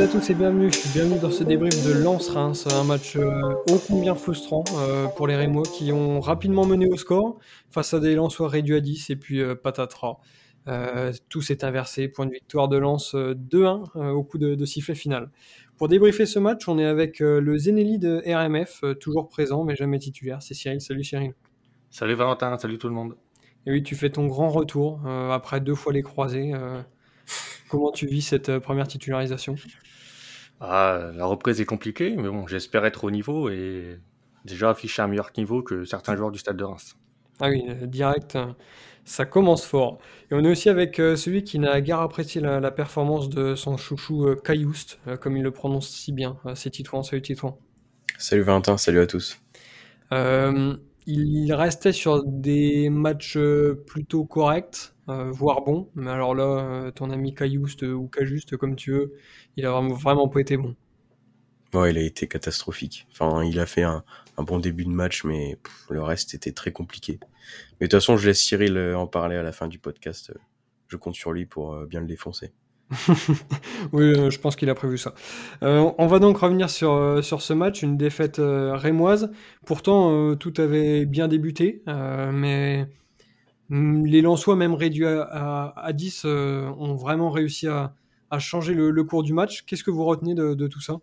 à tous et bienvenue. Bienvenue dans ce débrief de Lens-Reims, un match euh, ô combien frustrant euh, pour les Rémois qui ont rapidement mené au score face à des Lensois réduits à 10 et puis euh, patatras. Tout s'est inversé, point de victoire de Lens 2-1 au coup de, sifflet final. Pour débriefer ce match, on est avec le Zenelli de RMF, toujours présent mais jamais titulaire. C'est Cyril. Salut Cyril. Salut Valentin, salut tout le monde. Et oui, tu fais ton grand retour après deux fois les croisés. Comment tu vis cette première titularisation? Ah, la reprise est compliquée, mais bon, j'espère être au niveau et déjà afficher un meilleur niveau que certains joueurs du stade de Reims. Ah oui, euh, direct, hein. ça commence fort. Et on est aussi avec euh, celui qui n'a guère apprécié la, performance de son chouchou euh, Caillouste, comme il le prononce si bien. c'est Titouan, salut Titouan. Salut Valentin, salut à tous. Il restait sur des matchs plutôt corrects, voire bons, mais alors là, ton ami Caillouste ou Cajuste, comme tu veux, il a vraiment, pas été bon. Ouais, il a été catastrophique. Enfin, il a fait un, bon début de match, mais le reste était très compliqué. Mais de toute façon, je laisse Cyril euh, en parler à la fin du podcast. Je compte sur lui pour euh, bien le défoncer. oui, euh, je pense qu'il a prévu ça. on va donc revenir sur, sur ce match, une défaite rémoise. Pourtant, tout avait bien débuté, mais mm, les Lensois, même réduits à, à 10, ont vraiment réussi à, a changé le, cours du match. Qu'est-ce que vous retenez de, tout ça?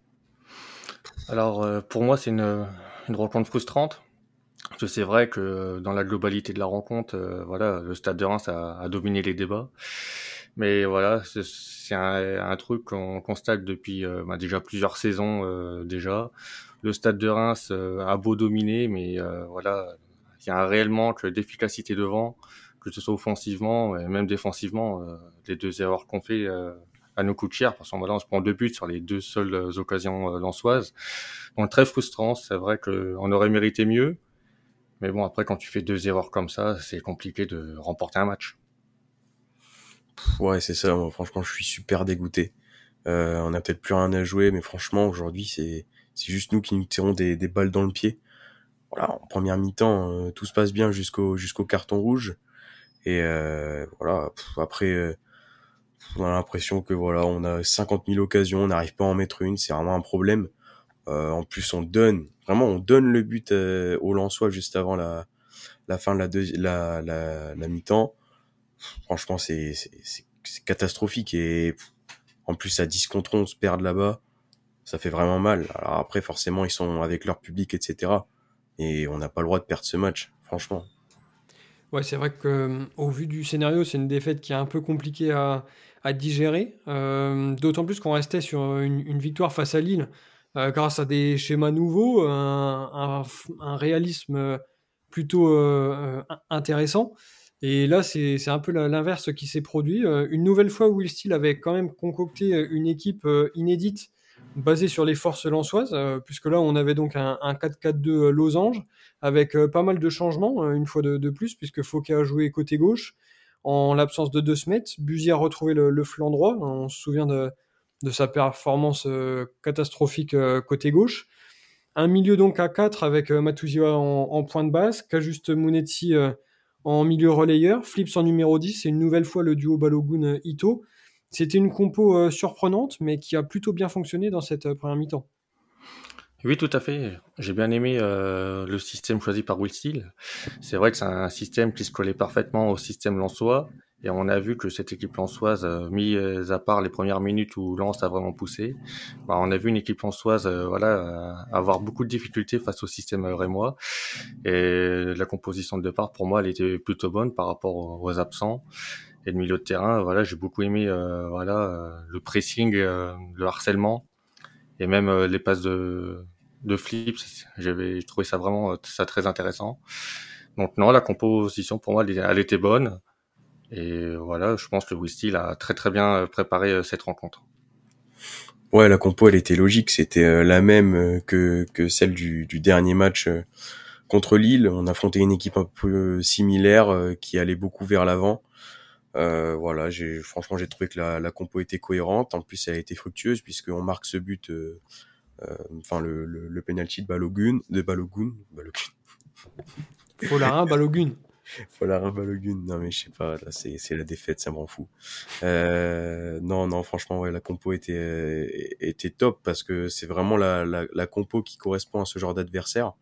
Alors, euh, pour moi, c'est une, rencontre frustrante. C'est vrai que dans la globalité de la rencontre, euh, voilà, le Stade de Reims a, dominé les débats. Mais voilà, c'est un, truc qu'on constate depuis euh, bah, déjà plusieurs saisons déjà. Le Stade de Reims a beau dominer, mais voilà, il y a un réel manque d'efficacité devant, que ce soit offensivement et même défensivement. les deux erreurs qu'on fait à nos coups de cher parce qu'on on se prend deux buts sur les deux seules euh, occasions euh, lançoises. Donc très frustrant, c'est vrai qu'on aurait mérité mieux. Mais bon, après, quand tu fais deux erreurs comme ça, c'est compliqué de remporter un match. Ouais, c'est ça. Moi, franchement, je suis super dégoûté. Euh, on a peut-être plus rien à jouer, mais franchement, aujourd'hui, c'est c'est juste nous qui nous tirons des, des balles dans le pied. Voilà, en première mi-temps, euh, tout se passe bien jusqu'au jusqu'au carton rouge. Et euh, voilà, après, on a l'impression que voilà, on a 50 000 occasions, on n'arrive pas à en mettre une, c'est vraiment un problème. En plus, on donne, vraiment, on donne le but au Lensois juste avant la, la fin de la, la, la, mi-temps. Franchement, c'est, catastrophique et en plus, à 10 contre 11, perdre là-bas, ça fait vraiment mal. Alors après, forcément, ils sont avec leur public, etc. Et on n'a pas le droit de perdre ce match, franchement. Ouais, c'est vrai que euh, au vu du scénario, c'est une défaite qui est un peu compliquée à, digérer. Euh, d'autant plus qu'on restait sur une, victoire face à Lille euh, grâce à des schémas nouveaux, un, réalisme plutôt intéressant. Et là, c'est un peu l'inverse qui s'est produit. une nouvelle fois, Will Steele avait quand même concocté une équipe inédite basée sur les forces lançoises, puisque là, on avait donc un, 4-4-2 losange, avec pas mal de changements, une fois de, de plus, puisque Fouquet a joué côté gauche, en l'absence de deux Smet. Buzy a retrouvé le, flanc droit. On se souvient de, sa performance euh, catastrophique euh, côté gauche. Un milieu donc à 4 avec euh, Matuzia en, point de base, Kajuste Munetsi en milieu relayeur, Flips en numéro 10 et une nouvelle fois le duo Balogun-Ito. C'était une compo surprenante mais qui a plutôt bien fonctionné dans cette première mi-temps. Oui, tout à fait. J'ai bien aimé euh, le système choisi par Will Steele. C'est vrai que c'est un système qui se collait parfaitement au système Lensois. Et on a vu que cette équipe lensoise, euh, mis à part les premières minutes où Lens a vraiment poussé, bah, on a vu une équipe lensoise euh, voilà, avoir beaucoup de difficultés face au système rémois. Et la composition de départ, pour moi, elle était plutôt bonne par rapport aux absents. Et le milieu de terrain, voilà, j'ai beaucoup aimé voilà, le pressing, le harcèlement et même euh, les passes de de flips, j'avais trouvé ça vraiment euh, ça très intéressant. Donc non, la composition pour moi elle, était bonne et voilà, je pense que Wisty a très très bien euh, préparé cette rencontre. Ouais, la compo elle était logique, c'était la même que que celle du, du dernier match contre Lille. On affrontait une équipe un peu similaire qui allait beaucoup vers l'avant. Euh, voilà, j'ai franchement j'ai trouvé que la, la, compo était cohérente. En plus, elle a été fructueuse puisqu'on marque ce but, euh, euh, enfin le, le, le, penalty de Balogun, de Balogun, Balogun. Folarin, Balogun. Voilà, Balogun. Non, mais je sais pas, là, c'est, c'est la défaite, ça m'en fout. Euh, non, non, franchement, ouais, la compo était, était top parce que c'est vraiment la, la, la compo qui correspond à ce genre d'adversaire.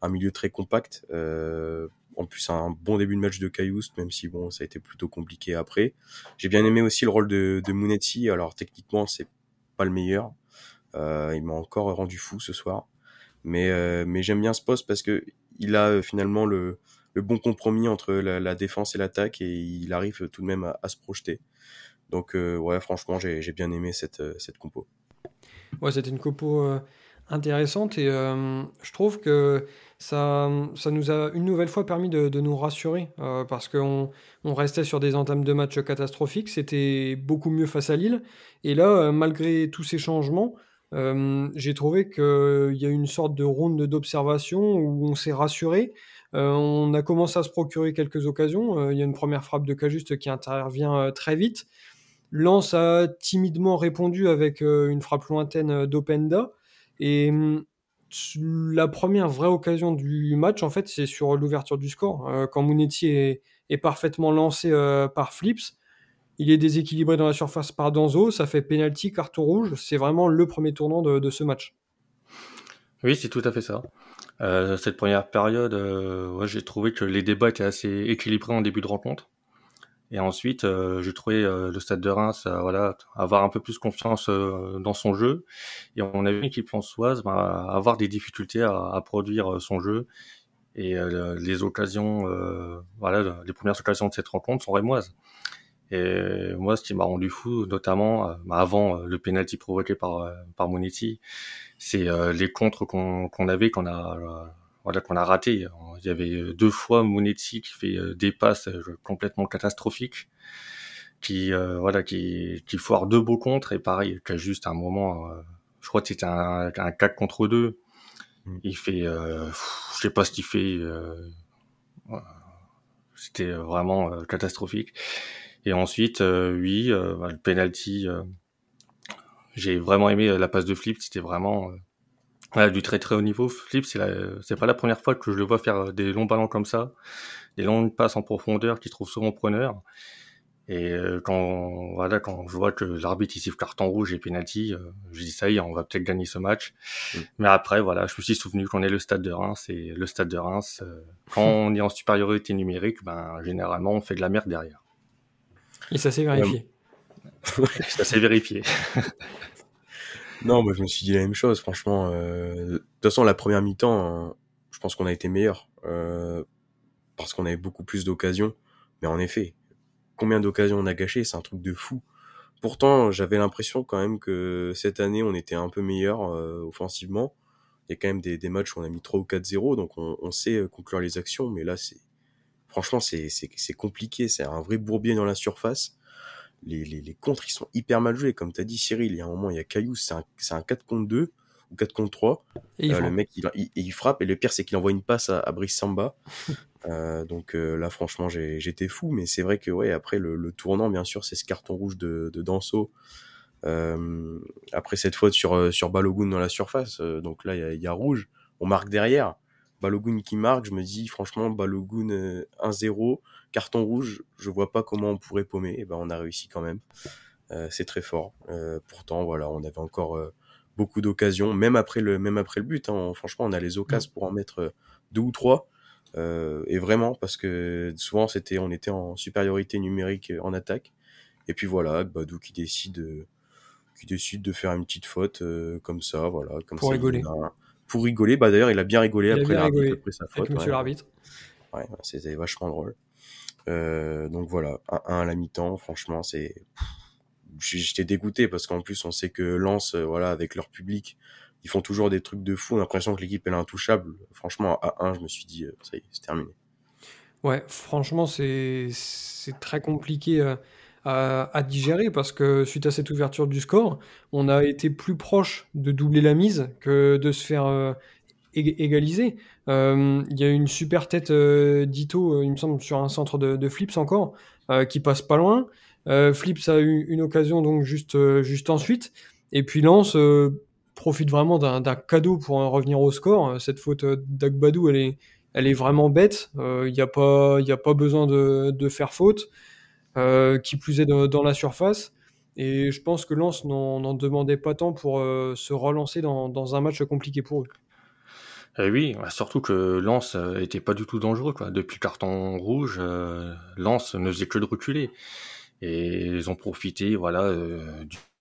Un milieu très compact. Euh, en plus, un bon début de match de Cayoust, même si bon, ça a été plutôt compliqué après. J'ai bien aimé aussi le rôle de, de Munetti. Alors, techniquement, c'est pas le meilleur. Euh, il m'a encore rendu fou ce soir. Mais, euh, mais j'aime bien ce poste parce que il a euh, finalement le, le bon compromis entre la, défense et l'attaque et il arrive tout de même à, se projeter. Donc euh, ouais, franchement, j'ai bien aimé cette, euh, cette compo. Ouais, c'était une compo euh, intéressante et euh, je trouve que ça, ça nous a une nouvelle fois permis de, nous rassurer parce qu'on on restait sur des entames de match catastrophiques, c'était beaucoup mieux face à Lille et là, malgré tous ces changements, j'ai trouvé qu'il y a une sorte de ronde d'observation où on s'est rassuré. Euh, on a commencé à se procurer quelques occasions. Euh, il y a une première frappe de Cajuste qui intervient euh, très vite. Lens a timidement répondu avec une frappe lointaine d'Openda. Et hum, la première vraie occasion du match, en fait, c'est sur l'ouverture du score. Quand Mounetti est, parfaitement lancé par Flips, il est déséquilibré dans la surface par Danzo, ça fait penalty, carton rouge. C'est vraiment le premier tournant de ce match. Oui, c'est tout à fait ça. Euh, cette première période, euh, ouais, j'ai trouvé que les débats étaient assez équilibrés en début de rencontre. Et ensuite, euh, j'ai trouvé euh, le Stade de Reims, euh, voilà, avoir un peu plus confiance euh, dans son jeu. Et on a vu l'équipe françoise bah, avoir des difficultés à, à produire son jeu. Et les occasions, voilà, les premières occasions de cette rencontre sont rémoises. Et moi, ce qui m'a rendu fou, notamment euh, bah, avant euh, le penalty provoqué par euh, par Monetti, c'est euh, les contres qu'on qu'on avait, qu'on a voilà qu'on a raté. Il y avait deux fois Monetti qui fait des passes complètement catastrophiques, qui euh, voilà qui qui foire deux beaux contres et pareil, qu'à juste un moment, euh, je crois que c'était un, un 4 contre 2 Mm. il fait, euh, pff, je sais pas ce qu'il fait. Euh, c'était vraiment catastrophique. Et ensuite, euh, oui, euh, bah, le penalty. euh, j'ai vraiment aimé la passe de Flip. C'était vraiment euh, voilà, du très très haut niveau. Flip, c'est la- c'est pas la première fois que je le vois faire des longs ballons comme ça, des longues passes en profondeur qui trouve souvent preneur. Et euh, quand voilà, quand je vois que l'arbitre siffle carton rouge et penalty, euh, je dis ça y est, on va peut-être gagner ce match. Mm. Mais après, voilà, je me suis souvenu qu'on est le stade de Reims et le stade de Reims, euh, quand on est en supériorité numérique, ben généralement on fait de la merde derrière. Et ça s'est vérifié. Ça s'est vérifié. Non, moi je me suis dit la même chose, franchement. euh, De toute façon, la première mi-temps, euh, je pense qu'on a été meilleur euh, parce qu'on avait beaucoup plus d'occasions. Mais en effet, combien d'occasions on a gâché, c'est un truc de fou. Pourtant, j'avais l'impression quand même que cette année, on était un peu meilleur euh, offensivement. Il y a quand même des, des matchs où on a mis 3 ou 4-0, donc on, on sait euh, conclure les actions. Mais là, c'est franchement, c'est compliqué. C'est un vrai bourbier dans la surface. Les, les, les contres, ils sont hyper mal joués. Comme tu as dit, Cyril, il y a un moment, il y a Caillou, c'est un, un 4 contre 2 ou 4 contre 3. Et il Euh, le mec, il, il, il frappe et le pire, c'est qu'il envoie une passe à, à Brice Samba. Euh, donc euh, là, franchement, j'étais fou. Mais c'est vrai que ouais, après le, le tournant, bien sûr, c'est ce carton rouge de, de Danso. Après cette faute sur sur Balogun dans la surface, donc là, il y a, il y a rouge. On marque derrière. Balogun qui marque, je me dis franchement, Balogun euh, 1-0, carton rouge, je vois pas comment on pourrait paumer. Et ben, on a réussi quand même. Euh, c'est très fort. Euh, pourtant, voilà, on avait encore euh, beaucoup d'occasions, même après le même après le but. hein, franchement, on a les occasions pour en mettre euh, deux ou trois. Euh, et vraiment, parce que souvent c'était, on était en supériorité numérique euh, en attaque. Et puis voilà, Badou qui décide, euh, qui décide de faire une petite faute euh, comme ça, voilà, comme Pour ça. rigoler. il a- pour rigoler, bah d'ailleurs il a bien rigolé Il après bien rigolé après sa faute. avec monsieur ouais. l'arbitre. Ouais, c'était vachement drôle. Euh, donc voilà, 1-1 à la mi-temps, franchement, c'est. J'étais dégoûté parce qu'en plus, on sait que Lens, euh, voilà, avec leur public, ils font toujours des trucs de fou. On a l'impression que l'équipe elle est intouchable. Franchement, à 1, je me suis dit, euh, ça y est, c'est terminé. Ouais, franchement, c'est c'est très compliqué à, digérer parce que suite à cette ouverture du score, on a été plus proche de doubler la mise que de se faire euh, ég- égaliser. Euh, Il y a une super tête euh, d'Ito, euh, il me semble, sur un centre de, Flips encore, euh, qui passe pas loin. Euh, Flips a eu une occasion donc juste, euh, juste ensuite. Et puis euh, profite vraiment d'un cadeau pour en revenir au score. Cette faute euh, d'Agbadou, elle est elle est vraiment bête. Il n'y a pas, il a pas besoin de faire faute. Qui plus est dans la surface. Et je pense que Lens n'en demandait pas tant pour se relancer dans, un match compliqué pour eux. Eh oui, bah, surtout que Lens était pas du tout dangereux. Quoi. Depuis le carton rouge, Lens ne faisait que de reculer. Et ils ont profité voilà,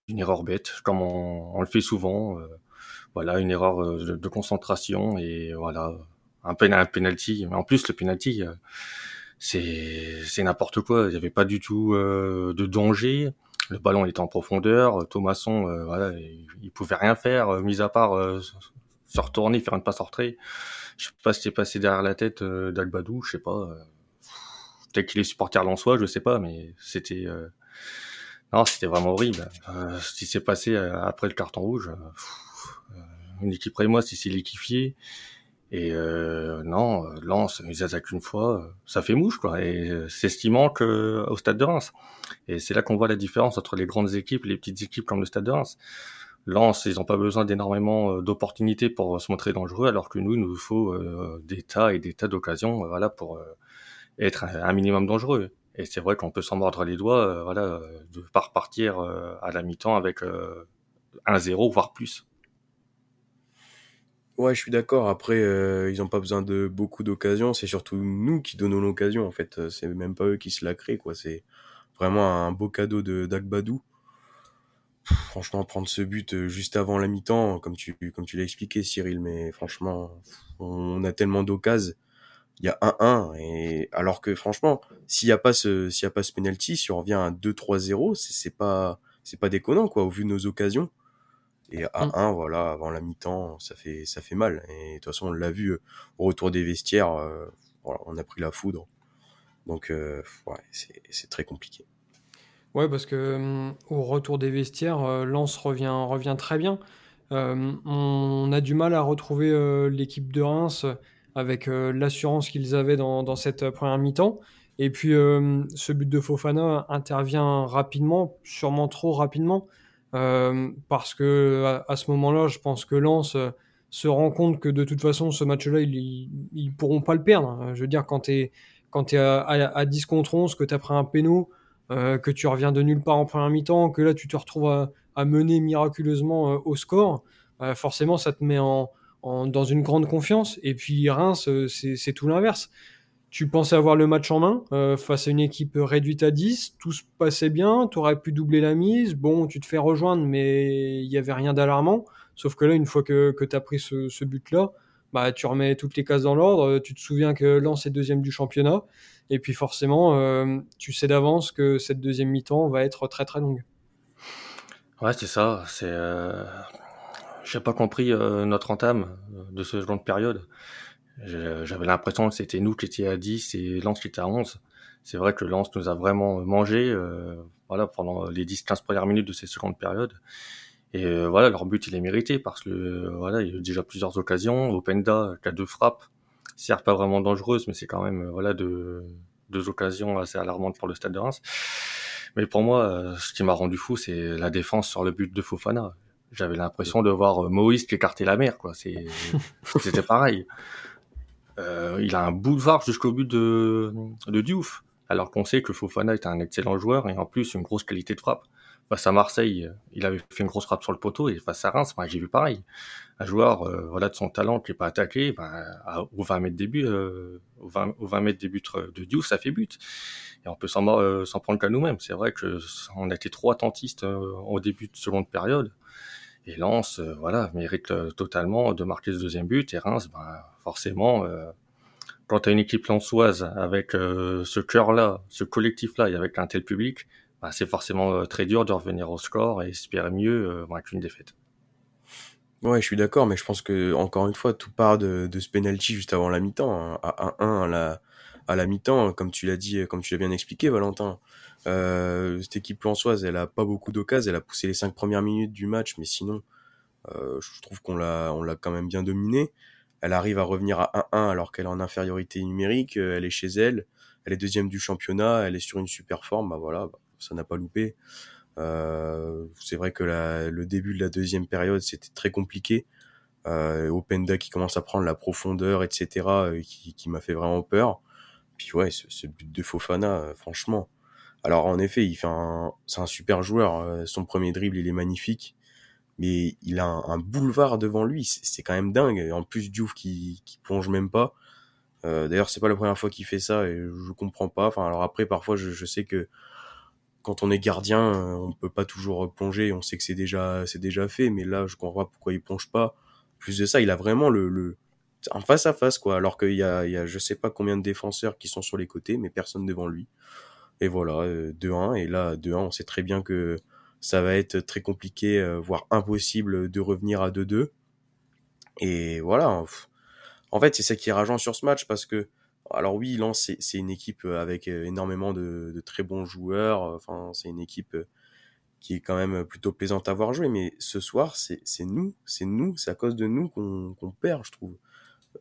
d'une erreur bête, comme on, le fait souvent. voilà, une erreur de, concentration et voilà, un, pen, un penalty. En plus, le penalty, c'est c'est n'importe quoi. Il n'y avait pas du tout de danger. Le ballon était en profondeur. Thomasson, voilà, il, pouvait rien faire, mis à part se retourner, faire une passe rentrée. Je sais pas ce qui passé derrière la tête d'Albadou, je sais pas. Peut-être qu'il est supporter soi, je sais pas, mais c'était non, c'était vraiment horrible. ce qui s'est passé après le carton rouge, une équipe moi, s'est liquéfié. Et euh, non, Lens, ils attaquent une fois, ça fait mouche, quoi. Et c'est ce qui manque au stade de Reims. Et c'est là qu'on voit la différence entre les grandes équipes et les petites équipes comme le stade de Reims. Lens, ils n'ont pas besoin d'énormément d'opportunités pour se montrer dangereux, alors que nous, il nous faut des tas et des tas d'occasions, voilà, pour être un minimum dangereux. Et c'est vrai qu'on peut s'en mordre les doigts, voilà, de pas repartir à la mi-temps avec un zéro, voire plus. Ouais, je suis d'accord. Après, euh, ils n'ont pas besoin de beaucoup d'occasions. C'est surtout nous qui donnons l'occasion, en fait. C'est même pas eux qui se la créent, quoi. C'est vraiment un beau cadeau de d'Agbadou. Franchement, prendre ce but euh, juste avant la mi-temps, comme tu, l'as expliqué, Cyril, mais franchement, on a tellement d'occasions. Il y a 1-1, et alors que franchement, s'il n'y a pas ce, a pas ce penalty, si on revient à 2-3-0, c'est pas, pas déconnant, quoi, au vu de nos occasions. Et à 1, mmh. voilà, avant la mi-temps, ça fait, ça fait mal. Et de toute façon, on l'a vu euh, au retour des vestiaires, euh, voilà, on a pris la foudre. Donc, euh, ouais, c'est très compliqué. Ouais, parce que mmh, au retour des vestiaires, Lens revient, revient très bien. on a du mal à retrouver l'équipe de Reims avec l'assurance qu'ils avaient dans, dans, cette première mi-temps. Et puis, ce but de Fofana intervient rapidement, sûrement trop rapidement. Euh, parce que à, ce moment-là, je pense que Lens euh, se rend compte que de toute façon, ce match-là, ils, ils pourront pas le perdre. Je veux dire, quand tu quand es à, à, 10 contre 11, que tu as pris un péno, euh, que tu reviens de nulle part en première mi-temps, que là, tu te retrouves à, mener miraculeusement au score, forcément, ça te met en, dans une grande confiance. Et puis Reims, c'est tout l'inverse tu pensais avoir le match en main euh, face à une équipe réduite à 10, tout se passait bien, tu aurais pu doubler la mise, bon, tu te fais rejoindre, mais il n'y avait rien d'alarmant. Sauf que là, une fois que, que tu as pris ce, but-là, bah, tu remets toutes les cases dans l'ordre, tu te souviens que Lens est deuxième du championnat, et puis forcément, euh, tu sais d'avance que cette deuxième mi-temps va être très très longue. Ouais, c'est ça. C'est, euh... j'ai pas compris euh, notre entame de ce genre de période. J'avais l'impression que c'était nous qui étions à 10 et Lens qui était à 11. C'est vrai que Lens nous a vraiment mangé euh, voilà, pendant les 10-15 premières minutes de ces secondes périodes. Et euh, voilà, leur but, il est mérité parce que voilà, il y a eu déjà plusieurs occasions. Openda, qui a deux frappes, certes pas vraiment dangereuses, mais c'est quand même voilà deux, deux occasions assez alarmantes pour le Stade de Reims. Mais pour moi, euh, ce qui m'a rendu fou, c'est la défense sur le but de Fofana. J'avais l'impression de voir Moïse qui écartait la mer, quoi. C'était pareil. Euh, il a un boulevard jusqu'au but de, de Diouf, alors qu'on sait que Fofana est un excellent joueur et en plus une grosse qualité de frappe. Face à Marseille, il avait fait une grosse frappe sur le poteau et face à Reims, j'ai vu pareil. Un joueur euh, voilà, de son talent qui n'est pas attaqué, ben, au 20 mètres début, euh, au, 20, au 20 mètres début de Diouf, ça fait but. Et on peut s'en prendre qu'à nous-mêmes. C'est vrai que on a été trop attentistes au début de seconde période. Et Lens, voilà, mérite totalement de marquer ce deuxième but. Et Reims, ben, forcément, euh, quand tu une équipe lançoise avec euh, ce cœur-là, ce collectif-là et avec un tel public, bah, c'est forcément euh, très dur de revenir au score et espérer mieux qu'une défaite. Ouais, je suis d'accord, mais je pense que encore une fois, tout part de, de ce penalty juste avant la mi-temps, hein, à 1-1 à la, à la mi-temps, comme tu l'as dit, comme tu l'as bien expliqué, Valentin. Euh, cette équipe lançoise, elle a pas beaucoup d'occasions, elle a poussé les cinq premières minutes du match, mais sinon, euh, je trouve qu'on l'a, on l'a quand même bien dominé elle arrive à revenir à 1-1 alors qu'elle est en infériorité numérique, euh, elle est chez elle, elle est deuxième du championnat, elle est sur une super forme, bah voilà, bah, ça n'a pas loupé. C'est vrai que le début de la deuxième période c'était très compliqué. Euh, Openda qui commence à prendre la profondeur, etc., qui m'a fait vraiment peur. Puis ouais, ce, but de Fofana, euh, franchement. Alors en effet, il fait un, c'est un super joueur. euh, son premier dribble, il est magnifique, mais il a un, boulevard devant lui. C'est quand même dingue. Et en plus, Diouf qui, plonge même pas. Euh, D'ailleurs, c'est pas la première fois qu'il fait ça et je comprends pas. Enfin, alors après, parfois, je, sais que quand on est gardien, on peut pas toujours plonger. On sait que c'est déjà, c'est déjà fait, mais là, je comprends pas pourquoi il plonge pas. Plus de ça, il a vraiment le en face à face, quoi. Alors qu'il y a, y a, je sais pas combien de défenseurs qui sont sur les côtés, mais personne devant lui. Et voilà, euh, 2-1. Et là, 2-1, on sait très bien que ça va être très compliqué, euh, voire impossible de revenir à 2-2. Et voilà. En fait, c'est ça qui est rageant sur ce match parce que, alors oui, Lens, c'est une équipe euh, avec euh, énormément de, de très bons joueurs. Enfin, c'est une équipe euh, qui est quand même plutôt plaisante à voir jouer. Mais ce soir, c'est nous, c'est nous, c'est à cause de nous qu'on perd, je trouve.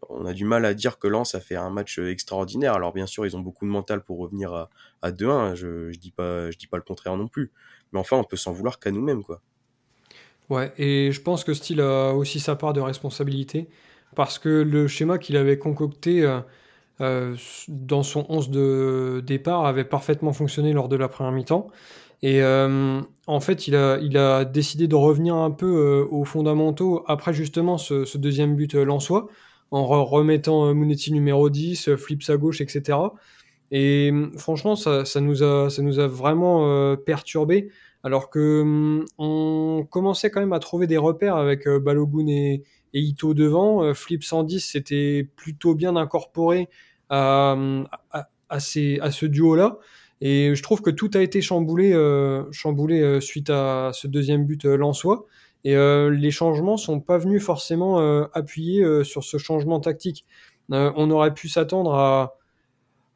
On a du mal à dire que Lens a fait un match extraordinaire. Alors bien sûr, ils ont beaucoup de mental pour revenir à, à 2-1. Je, je dis pas, le contraire non plus. Mais enfin, on peut s'en vouloir qu'à nous-mêmes, quoi. Ouais, et je pense que Steele a aussi sa part de responsabilité parce que le schéma qu'il avait concocté euh, euh, dans son 11 de départ avait parfaitement fonctionné lors de la première mi-temps. Et euh, en fait, il a, décidé de revenir un peu aux fondamentaux après justement ce, ce deuxième but lensois, en re- remettant euh, Monetti numéro 10, euh, Flips à gauche, etc. Et hum, franchement, ça, ça nous a, ça nous a vraiment euh, perturbé, alors que hum, on commençait quand même à trouver des repères avec Balogun et, Ito devant. Flip 110 c'était plutôt bien incorporé à, à, ce duo-là. Et je trouve que tout a été chamboulé, suite à ce deuxième but euh. Et euh, les changements sont pas venus forcément euh, appuyer euh, sur ce changement tactique. On aurait pu s'attendre à,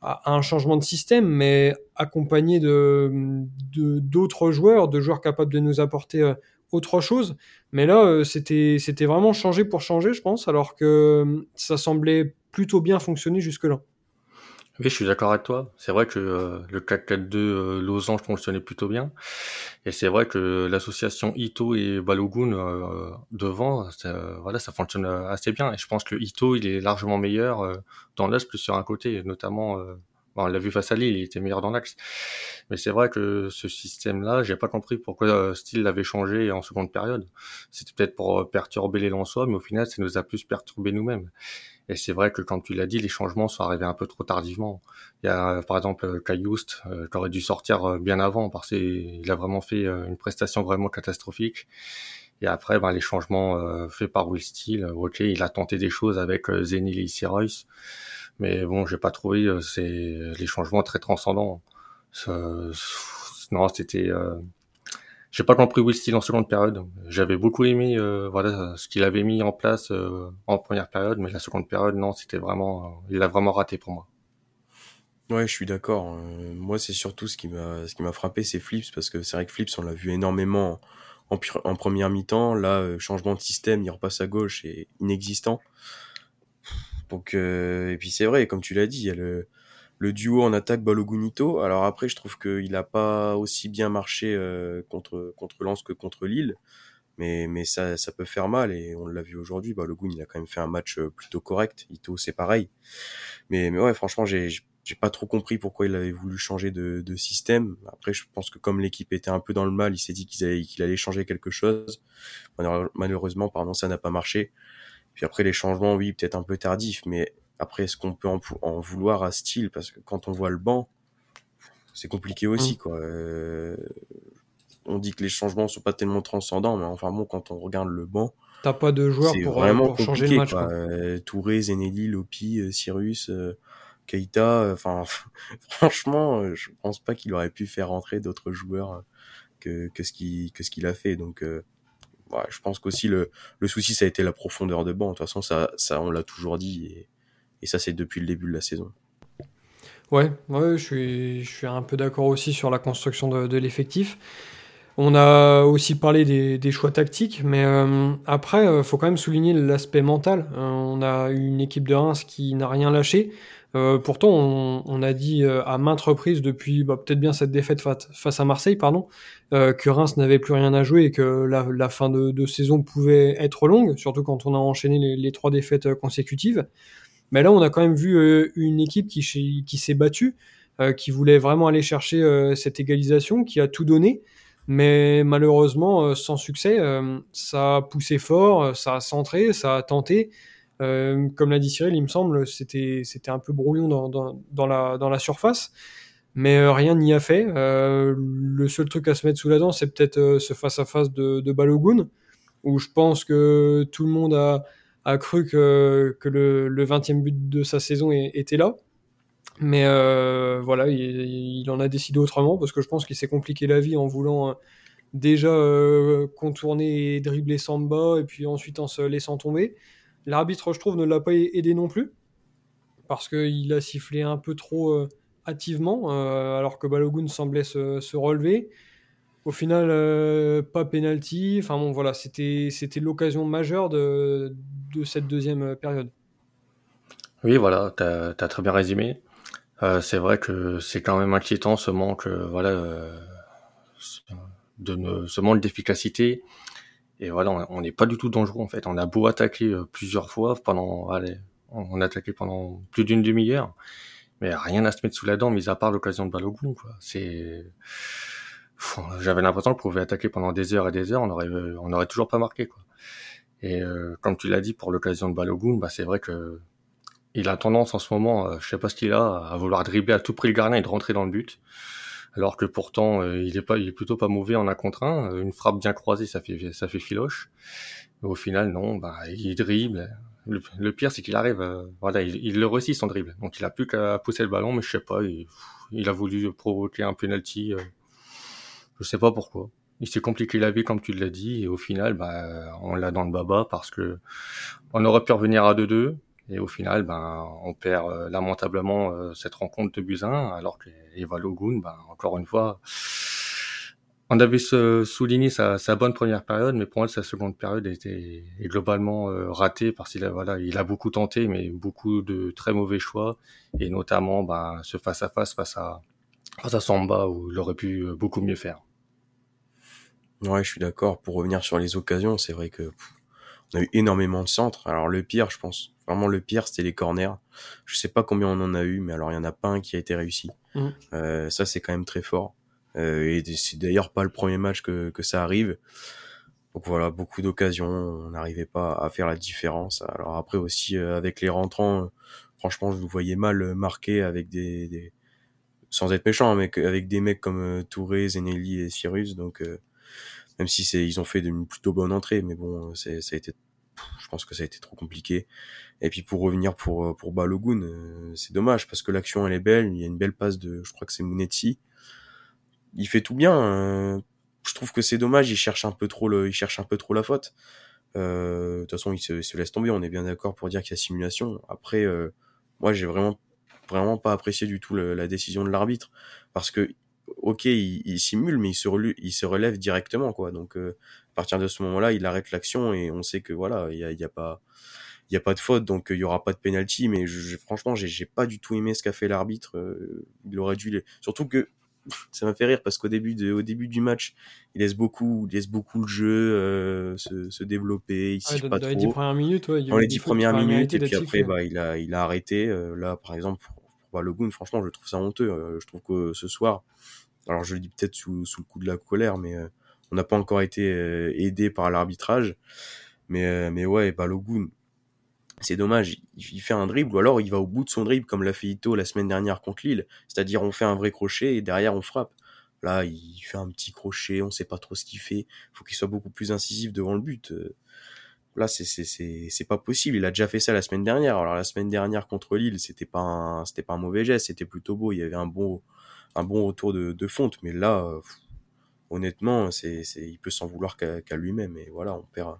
à un changement de système, mais accompagné de d'autres joueurs, de joueurs capables de nous apporter autre chose. Mais là, c'était c'était vraiment changer pour changer, je pense, alors que ça semblait plutôt bien fonctionner jusque-là. Oui, je suis d'accord avec toi. C'est vrai que euh, le 4-4-2 euh, Losange fonctionnait plutôt bien. Et c'est vrai que l'association Ito et Balogun euh, devant, ça, voilà, ça fonctionne euh, assez bien. Et je pense que Ito, il est largement meilleur euh, dans l'axe plus sur un côté, notamment. Euh, bon, on l'a vu face à Lille, il était meilleur dans l'axe. Mais c'est vrai que ce système-là, j'ai pas compris pourquoi Steele l'avait changé en seconde période. C'était peut-être pour perturber les Lensois, mais au final, ça nous a plus perturbé nous-mêmes. Et c'est vrai que, comme tu l'as dit, les changements sont arrivés un peu trop tardivement. Il y a, par exemple, Cayoust, euh, qui aurait dû sortir euh, bien avant, parce qu'il a vraiment fait euh, une prestation vraiment catastrophique. Et après, ben, les changements euh, faits par Will Steele, euh, ok, il a tenté des choses avec euh, Zenil et Issy Royce, mais bon, j'ai pas trouvé euh, les changements très transcendants. Ce- non, c'était... J'ai pas compris Will Steele en seconde période. J'avais beaucoup aimé euh, voilà ce qu'il avait mis en place euh, en première période, mais la seconde période, non, c'était vraiment, euh, il l'a vraiment raté pour moi. Ouais, je suis d'accord. Euh, moi, c'est surtout ce qui m'a, ce qui m'a frappé, c'est Flips, parce que c'est vrai que Flips, on l'a vu énormément en, en première mi-temps. Là, euh, changement de système, il repasse à gauche et inexistant. Donc, euh, et puis c'est vrai, comme tu l'as dit, il y a le, le duo en attaque Balogunito. Alors après, je trouve qu'il a pas aussi bien marché euh, contre contre Lens que contre Lille, mais mais ça ça peut faire mal et on l'a vu aujourd'hui. Balogun, il a quand même fait un match euh, plutôt correct. Ito, c'est pareil. Mais mais ouais, franchement, j'ai j'ai pas trop compris pourquoi il avait voulu changer de, de système. Après, je pense que comme l'équipe était un peu dans le mal, il s'est dit qu'il allait, allait changer quelque chose. Malheure- Malheureusement, pardon, ça n'a pas marché. Puis après, les changements, oui, peut-être un peu tardifs, mais après, est-ce qu'on peut en, vouloir à style? Parce que quand on voit le banc, c'est compliqué aussi, Mm. quoi. Euh, on dit que les changements sont pas tellement transcendants, mais enfin bon, quand on regarde le banc, T'as pas de joueurs pour, euh, vraiment pour changer le match. quoi. quoi. Euh, Touré, Zenelli, Lopi, Cyrus, Keita, enfin, franchement, je pense pas qu'il aurait pu faire rentrer d'autres joueurs que, que ce qu'il que ce qu'il a fait. Donc, euh, ouais, je pense qu'aussi le, le souci, ça a été la profondeur de banc. De toute façon, ça, ça on l'a toujours dit, et, et ça, c'est depuis le début de la saison. Ouais, ouais, je suis, un peu d'accord aussi sur la construction de, l'effectif. On a aussi parlé des, choix tactiques, mais euh, après, il euh, faut quand même souligner l'aspect mental. Euh, on a une équipe de Reims qui n'a rien lâché. pourtant, on, a dit à maintes reprises depuis bah, peut-être bien cette défaite face à Marseille, pardon, que Reims n'avait plus rien à jouer et que la, fin de, saison pouvait être longue, surtout quand on a enchaîné les, trois défaites consécutives. Mais là, on a quand même vu une équipe qui, s'est battue, qui voulait vraiment aller chercher cette égalisation, qui a tout donné. Mais malheureusement, euh, sans succès, euh, ça a poussé fort, euh, ça a centré, ça a tenté. comme l'a dit Cyril, il me semble, c'était un peu brouillon dans la surface, mais rien n'y a fait. le seul truc à se mettre sous la dent, c'est peut-être ce face-à-face de, de Balogun, où je pense que tout le monde a, a cru que, que le, le 20e but de sa saison était là. Mais euh, voilà, il, en a décidé autrement parce que je pense qu'il s'est compliqué la vie en voulant euh, déjà euh, contourner et dribbler Samba et puis ensuite en se laissant tomber. L'arbitre, je trouve, ne l'a pas aidé non plus parce qu'il a sifflé un peu trop hâtivement alors que Balogun semblait se, relever. Au final, pas penalty. Enfin bon, voilà, c'était l'occasion majeure de, de, cette deuxième période. Oui, voilà, tu as, très bien résumé. Euh, c'est vrai que c'est quand même inquiétant ce manque, euh, voilà, euh, de ce manque d'efficacité. Et voilà, on n'est pas du tout dangereux en fait. On a beau attaquer plusieurs fois pendant, allez, on a attaqué pendant plus d'une demi-heure, mais rien à se mettre sous la dent, mis à part l'occasion de Balogun. Quoi. C'est, j'avais l'impression qu'on pouvait attaquer pendant des heures et des heures, on aurait, on aurait toujours pas marqué. Quoi. Et comme tu l'as dit pour l'occasion de Balogun, bah c'est vrai que il a tendance en ce moment, euh, je sais pas ce qu'il a, à vouloir dribbler à tout prix le gardien et de rentrer dans le but. Alors que pourtant, euh, il est pas, il est plutôt pas mauvais en un contre un. Une frappe bien croisée, ça fait, ça fait filoche. Mais au final, non, bah, il dribble. Le, pire, c'est qu'il arrive, euh, voilà, il, le réussit son dribble. Donc il a plus qu'à pousser le ballon, mais je sais pas, il, a voulu provoquer un penalty. je sais pas pourquoi. Il s'est compliqué la vie, comme tu l'as dit, et au final, bah, on l'a dans le baba parce que on aurait pu revenir à 2-2. Et au final, ben, on perd euh, lamentablement euh, cette rencontre de Buzyn, alors qu'Eva Logun, ben, encore une fois, on avait souligné sa, sa, bonne première période, mais pour moi, sa seconde période était est globalement euh, ratée parce qu'il a, voilà, il a beaucoup tenté, mais beaucoup de très mauvais choix, et notamment ben, ce face-à-face face à, face à Samba, où il aurait pu beaucoup mieux faire. Ouais, je suis d'accord. Pour revenir sur les occasions, c'est vrai que on a eu énormément de centres. Alors le pire, je pense, vraiment le pire, c'était les corners. Je sais pas combien on en a eu, mais alors il y en a pas un qui a été réussi. Mmh. Euh, ça, c'est quand même très fort. Euh, et c'est d'ailleurs pas le premier match que, que ça arrive. Donc voilà, beaucoup d'occasions, on n'arrivait pas à faire la différence. Alors après aussi, euh, avec les rentrants, franchement, je vous voyais mal marquer avec des, des... sans être méchant, hein, mais avec des mecs comme Touré, Zenelli et Cyrus. Donc même si c'est ils ont fait une plutôt bonne entrée, mais bon, c'est ça a été je pense que ça a été trop compliqué. Et puis pour revenir pour euh, pour Balogun, euh, c'est dommage parce que l'action elle est belle, il y a une belle passe de je crois que c'est Munetti. Il fait tout bien. Hein. je trouve que c'est dommage, il cherche un peu trop le il cherche un peu trop la faute. Euh, de toute façon, il se, se, laisse tomber, on est bien d'accord pour dire qu'il y a simulation. Après moi j'ai vraiment vraiment pas apprécié du tout la décision de l'arbitre parce que ok, il, simule, mais il se, il se relève directement, quoi. Donc, euh, à partir de ce moment-là, il arrête l'action et on sait que voilà, il y a, y a, pas, il y a pas de faute, donc il y aura pas de penalty. Mais je, franchement, j'ai pas du tout aimé ce qu'a fait l'arbitre. Euh, il aurait dû, les... surtout que ça m'a fait rire parce qu'au début de, au début du match, il laisse beaucoup, il laisse beaucoup le jeu euh, se, se, développer, il ah, pas dans trop. Les 10 premières minutes, ouais, dans les 10 premières minutes, et puis après, bah, il a, il a arrêté. là, par exemple, le Goon, franchement, je trouve ça honteux. Euh, je trouve que ce soir, alors je le dis peut-être sous, le coup de la colère, mais euh, on n'a pas encore été euh, aidé par l'arbitrage. Mais, mais ouais, Balogun, c'est dommage. Il, fait un dribble ou alors il va au bout de son dribble comme l'a fait Ito la semaine dernière contre Lille. C'est-à-dire on fait un vrai crochet et derrière on frappe. Là, il fait un petit crochet, on sait pas trop ce qu'il fait. Faut qu'il soit beaucoup plus incisif devant le but. Là, c'est c'est pas possible. Il a déjà fait ça la semaine dernière. Alors la semaine dernière contre Lille, c'était pas un c'était pas un mauvais geste, c'était plutôt beau. Il y avait un bon un bon retour de, fonte. Mais là, honnêtement, c'est il peut s'en vouloir qu'à lui-même. Et voilà, on perd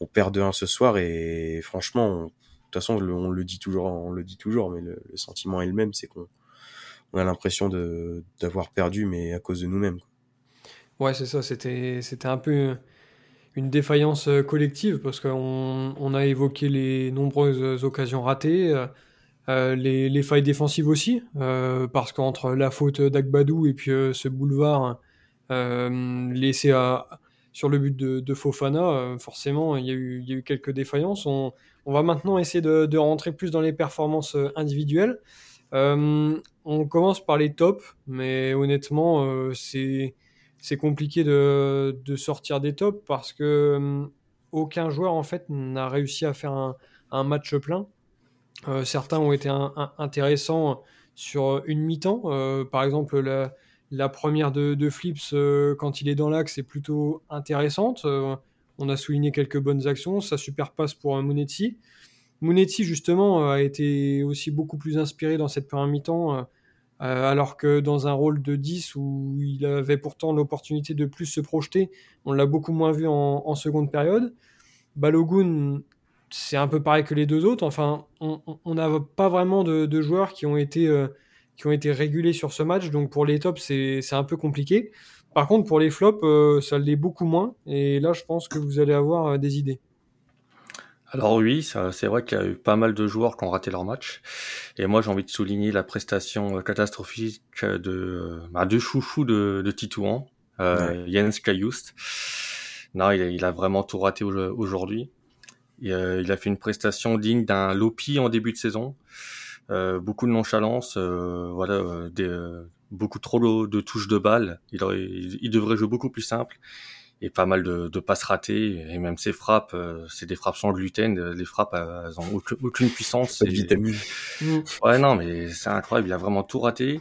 on perd de 1 ce soir. Et franchement, de toute façon, on le dit toujours, on le dit toujours, mais le, sentiment est le même, c'est qu'on on a l'impression d'avoir perdu, mais à cause de nous-mêmes. Ouais, c'est ça. C'était, c'était un peu une défaillance collective parce qu'on on a évoqué les nombreuses occasions ratées, les, les, failles défensives aussi, parce qu'entre la faute d'Agbadou et puis ce boulevard laissé sur le but de, Fofana, forcément, il y, a eu, quelques défaillances. On, va maintenant essayer de, rentrer plus dans les performances individuelles. Euh, on commence par les tops, mais honnêtement, euh, c'est c'est compliqué de, de, sortir des tops parce que euh, aucun joueur en fait n'a réussi à faire un, match plein. certains ont été intéressants sur une mi-temps. par exemple, la, première de, de Flips quand il est dans l'axe est plutôt intéressante. on a souligné quelques bonnes actions. Ça super passe pour Monetti. Monetti, justement, euh, a été aussi beaucoup plus inspiré dans cette première mi-temps, euh, euh, alors que dans un rôle de 10 où il avait pourtant l'opportunité de plus se projeter, on l'a beaucoup moins vu en, seconde période. Balogun, c'est un peu pareil que les deux autres. Enfin, on n'a pas vraiment de, joueurs qui ont, été, qui ont été régulés sur ce match, donc pour les tops, c'est un peu compliqué. Par contre, pour les flops, ça l'est beaucoup moins, et là, je pense que vous allez avoir des idées. Alors oui, c'est vrai qu'il y a eu pas mal de joueurs qui ont raté leur match. Et moi, j'ai envie de souligner la prestation euh, catastrophique de, bah, de chouchou de, de Titouan, euh, Jens Kajust. Non, il a, vraiment tout raté aujourd'hui. Euh, il a fait une prestation digne d'un Lopi en début de saison. Euh, beaucoup de nonchalance, euh, voilà, des, beaucoup trop de touches de balles. Il, il devrait jouer beaucoup plus simple et pas mal de, de, passes ratées et même ses frappes euh, c'est des frappes sans gluten les frappes elles ont aucune, puissance pas vitamine mm. ouais non mais c'est incroyable il a vraiment tout raté.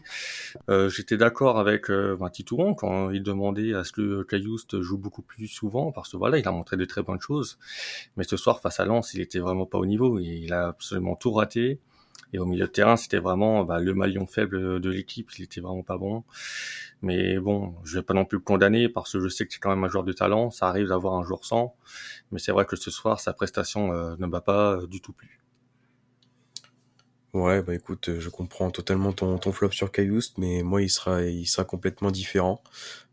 Euh, j'étais d'accord avec euh, ben, Titouron quand il demandait à ce que Caillouste joue beaucoup plus souvent parce que voilà il a montré de très bonnes choses. Mais ce soir face à Lens il était vraiment pas au niveau il a absolument tout raté et au milieu de terrain, c'était vraiment bah, le maillon faible de l'équipe. Il était vraiment pas bon. Mais bon, je vais pas non plus le condamner parce que je sais que c'est quand même un joueur de talent. Ça arrive d'avoir un jour sans. Mais c'est vrai que ce soir, sa prestation euh, ne bat pas euh, du tout plus. Ouais, bah écoute, je comprends totalement ton, ton flop sur Caillouste, mais moi, il sera, il sera complètement différent.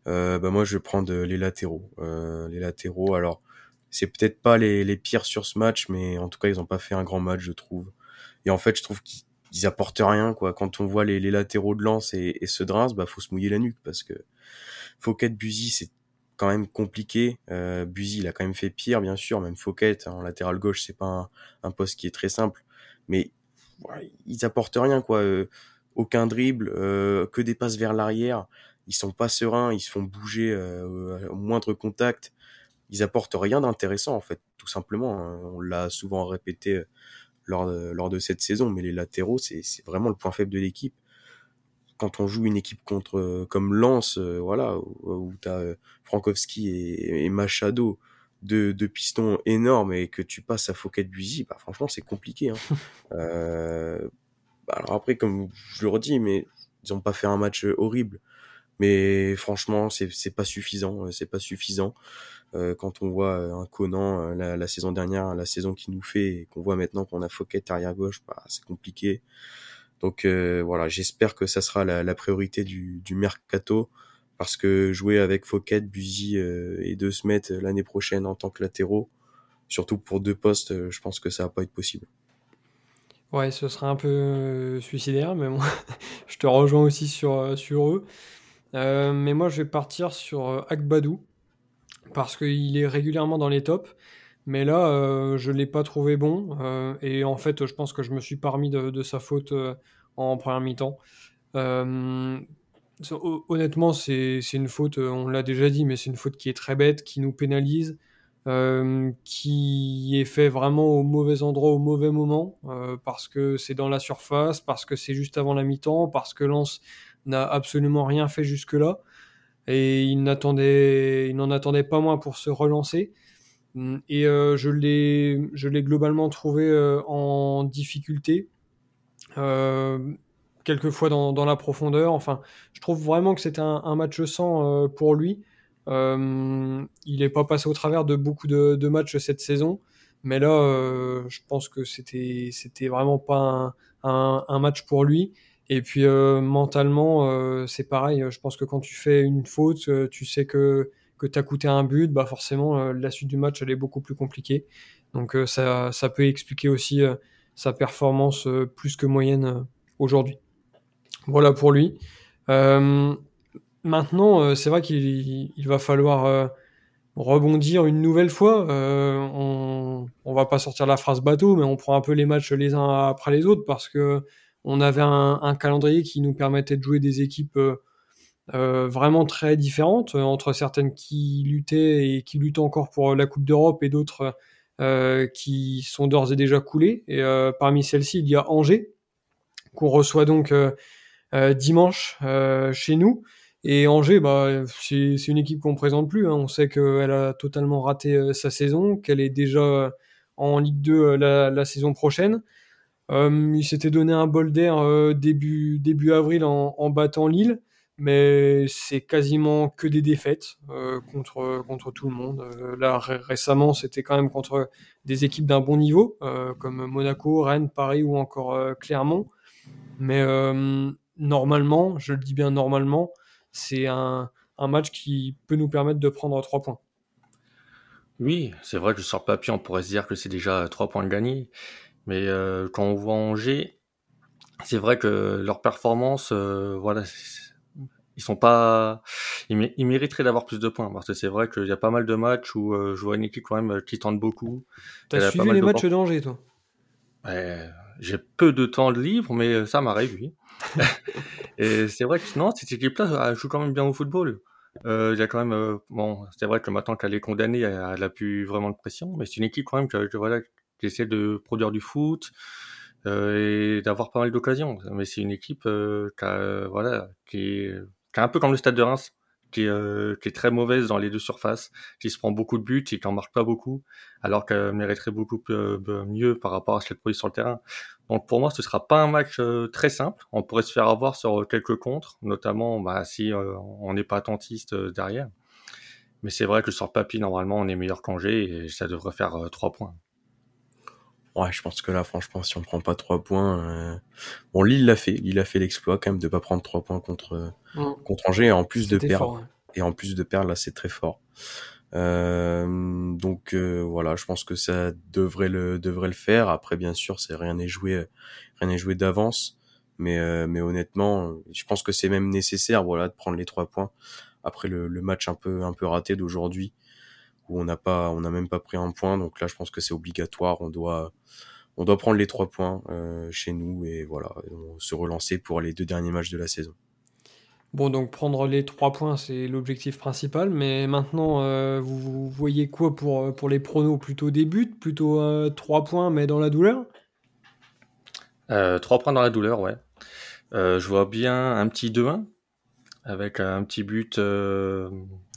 Euh, bah moi, je vais prendre les latéraux. Euh, les latéraux, alors, c'est peut-être pas les, les pires sur ce match, mais en tout cas, ils ont pas fait un grand match, je trouve. Et en fait, je trouve qu'ils apportent rien, quoi. Quand on voit les, les latéraux de Lens et, et ceux de bah, faut se mouiller la nuque parce que Fouquet, Buzy, c'est quand même compliqué. Euh, Buzy, il a quand même fait pire, bien sûr. Même Fouquet, en latéral gauche, c'est pas un, un, poste qui est très simple. Mais ouais, ils apportent rien, quoi. Euh, aucun dribble, euh, que des passes vers l'arrière. Ils sont pas sereins, ils se font bouger euh, au moindre contact. Ils apportent rien d'intéressant, en fait, tout simplement. Hein. On l'a souvent répété lors de, lors de cette saison. Mais les latéraux, c'est vraiment le point faible de l'équipe. Quand on joue une équipe contre euh, comme Lens, euh, voilà, où, où tu as euh, Frankowski et, et Machado, deux, deux, pistons énormes, et que tu passes à Fouquet Buzy, bah, franchement, c'est compliqué. Hein. euh, bah, alors après, comme je le redis, mais ils ont pas fait un match horrible. Mais franchement, c'est pas suffisant. C'est pas suffisant. Euh, quand on voit euh, un Conan euh, la, saison dernière, la saison qu'il nous fait, et qu'on voit maintenant qu'on a Fouquet arrière gauche, bah, c'est compliqué. Donc voilà, j'espère que ça sera la, priorité du, mercato parce que jouer avec Fouquet, Buzy et De Smet l'année prochaine en tant que latéraux, surtout pour deux postes, je pense que ça va pas être possible. Ouais, ce sera un peu suicidaire, mais moi, je te rejoins aussi sur, eux. Mais moi, je vais partir sur Akbadou parce qu'il est régulièrement dans les tops. Mais là, euh, je ne l'ai pas trouvé bon. Euh, et en fait, je pense que je me suis parmi de, sa faute euh, en première mi-temps. Honnêtement, c'est une faute, on l'a déjà dit, mais c'est une faute qui est très bête, qui nous pénalise, qui est fait vraiment au mauvais endroit, au mauvais moment, parce que c'est dans la surface, parce que c'est juste avant la mi-temps, parce que Lens n'a absolument rien fait jusque-là et il n'attendait, il n'en attendait pas moins pour se relancer. Et euh, je l'ai, je l'ai globalement trouvé euh, en difficulté, euh, quelquefois dans, dans, la profondeur. Enfin, je trouve vraiment que c'était un, match sans pour lui. il n'est pas passé au travers de beaucoup de, matchs cette saison, mais là, je pense que c'était, c'était vraiment pas un match pour lui. Et puis mentalement, c'est pareil. Je pense que quand tu fais une faute, tu sais que que tu as coûté un but, bah forcément la suite du match elle est beaucoup plus compliquée. Donc ça, ça peut expliquer aussi sa performance plus que moyenne aujourd'hui. Voilà pour lui. maintenant, c'est vrai qu'il il va falloir rebondir une nouvelle fois. Euh, on, on va pas sortir la phrase bateau, mais on prend un peu les matchs les uns après les autres parce que on avait un, calendrier qui nous permettait de jouer des équipes euh, euh vraiment très différentes euh, entre certaines qui luttaient et qui luttent encore pour la Coupe d'Europe et d'autres qui sont d'ores et déjà coulées. Et parmi celles-ci, il y a Angers qu'on reçoit donc dimanche chez nous. Et Angers, bah, c'est une équipe qu'on présente plus. Hein. On sait qu'elle a totalement raté sa saison, qu'elle est déjà en Ligue 2 euh, la, la, saison prochaine. Il s'était donné un bol d'air début, début avril en, battant Lille, mais c'est quasiment que des défaites contre, contre tout le monde. là, récemment, c'était quand même contre des équipes d'un bon niveau, comme Monaco, Rennes, Paris ou encore Clermont. Mais normalement, je le dis bien normalement, c'est un, match qui peut nous permettre de prendre trois points. Oui, c'est vrai que sur papier, on pourrait se dire que c'est déjà trois points de gagner. Mais euh, quand on voit Angers, c'est vrai que leur performance, euh, voilà, ils sont pas, ils, mériteraient d'avoir plus de points parce que c'est vrai qu'il y a pas mal de matchs où euh, je vois une équipe quand même qui tente beaucoup. T'as suivi les matchs d'Angers, toi? J'ai peu de temps de libre, mais ça m'arrive, oui. et c'est vrai que non, cette équipe-là joue quand même bien au football. Euh, il y a quand même, euh, bon, c'est vrai que maintenant qu'elle est condamnée, elle, a plus vraiment de pression, mais c'est une équipe quand même que, voilà, essaie de produire du foot euh, et d'avoir pas mal d'occasions. Mais c'est une équipe qui, a, voilà, qui est, un peu comme le Stade de Reims qui est, euh, très mauvaise dans les deux surfaces, qui se prend beaucoup de buts et qui en marque pas beaucoup, alors qu'elle mériterait beaucoup euh, mieux par rapport à ce qu'elle produit sur le terrain. Donc pour moi, ce sera pas un match euh, très simple. On pourrait se faire avoir sur quelques contres, notamment bah, si on n'est pas attentiste derrière. Mais c'est vrai que sur papier, normalement, on est meilleur qu'Angers et ça devrait faire trois points. Ouais, je pense que là, franchement, si on prend pas trois points, bon, Lille l'a fait, Lille a fait l'exploit quand même de pas prendre trois points contre mm. contre Angers et en plus de perdre. Et en plus de perdre, là, c'est très fort. Euh, donc euh, voilà, je pense que ça devrait le devrait le faire. Après, bien sûr, c'est rien n'est joué, rien n'est joué d'avance. Mais euh, mais honnêtement, je pense que c'est même nécessaire, voilà, de prendre les trois points après le, le match un peu un peu raté d'aujourd'hui où on n'a pas, on n'a même pas pris un point. Donc là, je pense que c'est obligatoire. On doit, on doit prendre les trois points euh, chez nous et voilà, se relancer pour les deux derniers matchs de la saison. Bon, donc prendre les trois points, c'est l'objectif principal. Mais maintenant, euh, vous, voyez quoi pour, pour les pronos? Plutôt des buts Plutôt euh, trois points, mais dans la douleur? Trois points dans la douleur, ouais. je vois bien un petit 2-1 avec un petit but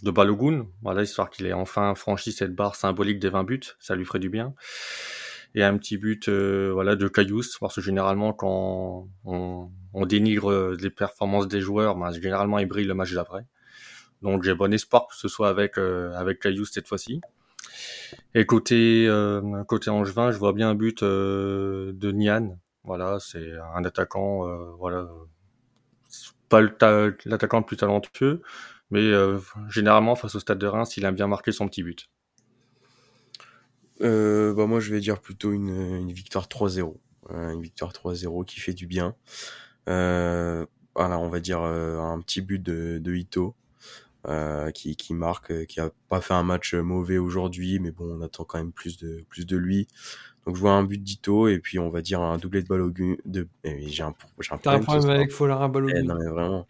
de Balogun, voilà, histoire qu'il ait enfin franchi cette barre symbolique des 20 buts, ça lui ferait du bien. Et un petit but euh, voilà de Cayus parce que généralement quand on, dénigre euh, les performances des joueurs ben, généralement ils brillent le match d'après. Donc j'ai bon espoir que ce soit avec euh, avec cette fois-ci. Et côté euh, côté Angevin je vois bien un but de Nian. Voilà c'est un attaquant voilà pas l'attaquant le plus talentueux mais généralement face au Stade de Reims il a bien marqué son petit but euh, bah moi je vais dire plutôt une, victoire 3-0. Euh, une victoire 3-0 qui fait du bien. Euh, voilà, on va dire euh, un petit but de, de Ito. Euh, qui, qui marque, qui a pas fait un match mauvais aujourd'hui, mais bon, on attend quand même plus de lui. Donc je vois un but d'Ito et puis on va dire un doublé de Balogun. De... Eh j'ai un, j'ai un problème, problème avec Folara Balogun. Eh, non mais vraiment,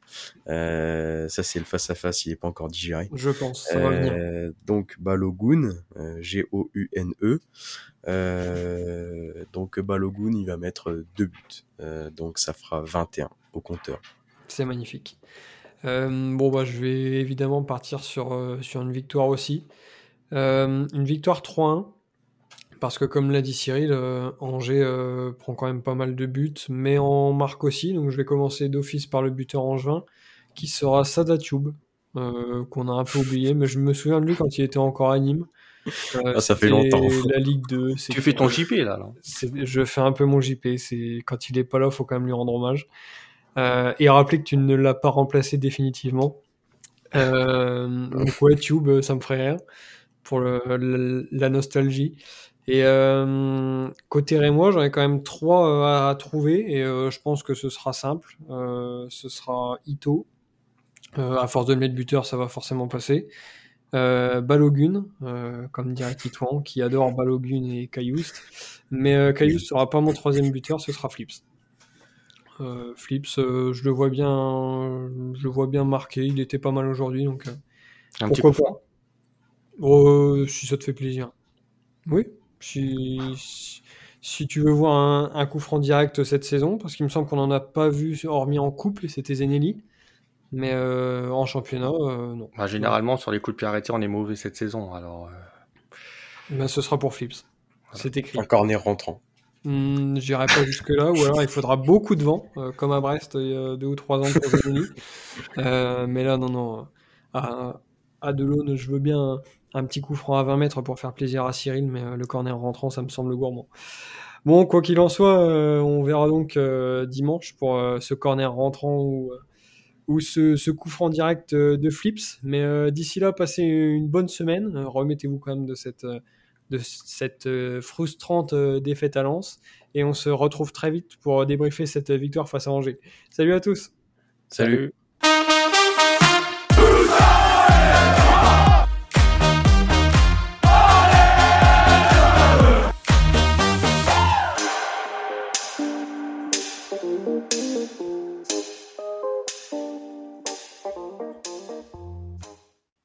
euh, ça c'est le face à face, il est pas encore digéré. Je pense. Ça va venir. Euh, donc Balogun, euh, G-O-U-N-E. Euh, donc Balogun, il va mettre deux buts. donc ça fera 21 au compteur. C'est magnifique. bon bah je vais évidemment partir sur sur une victoire aussi. une victoire 3-1 parce que comme l'a dit Cyril, euh, Angers euh, prend quand même pas mal de buts, mais en marque aussi. Donc je vais commencer d'office par le buteur angevin, qui sera Sadatube, euh, qu'on a un peu oublié, mais je me souviens de lui quand il était encore à Nîmes. ah, ça fait longtemps. La Ligue 2. Tu fais ton JP là, Je fais un peu mon JP. C'est quand il est pas là, faut quand même lui rendre hommage. et rappeler que tu ne l'as pas remplacé définitivement. donc ouais, Tube, ça me ferait rien pour la nostalgie. Et euh, côté Rémois, j'en ai quand même trois euh, à, trouver et euh, je pense que ce sera simple. ce sera Ito. à force de mettre buteur, ça va forcément passer. Balogun, comme dirait Titouan, qui adore Balogun et Caillouste. Mais Caillouste sera pas mon troisième buteur, ce sera Flips. Flips, je le vois bien, je le vois bien marqué. Il était pas mal aujourd'hui, donc pourquoi pas. Oh, si ça te fait plaisir. Oui. Si, si tu veux voir un, coup franc direct cette saison, parce qu'il me semble qu'on n'en a pas vu, hormis en couple, c'était Zenelli. Mais euh, en championnat, euh, non. Bah, généralement, sur les coups de pied arrêtés, on est mauvais cette saison. Alors, euh. bah, ce sera pour Flips. C'est écrit. Un corner rentrant. Hmm, j'irai pas jusque-là, ou alors il faudra beaucoup de vent, comme à Brest il y a deux ou trois ans pour Zenelli. mais là, non, non. À, à Delaune, je veux bien un petit coup franc à 20 mètres pour faire plaisir à Cyril, mais euh, le corner rentrant, ça me semble gourmand. Bon, quoi qu'il en soit, euh, on verra donc euh, dimanche pour ce corner rentrant ou, ce, coup franc direct de Flips. Mais d'ici là, passez une bonne semaine. Remettez-vous quand même de cette, frustrante défaite à Lens. Et on se retrouve très vite pour débriefer cette victoire face à Angers. Salut à tous. Salut.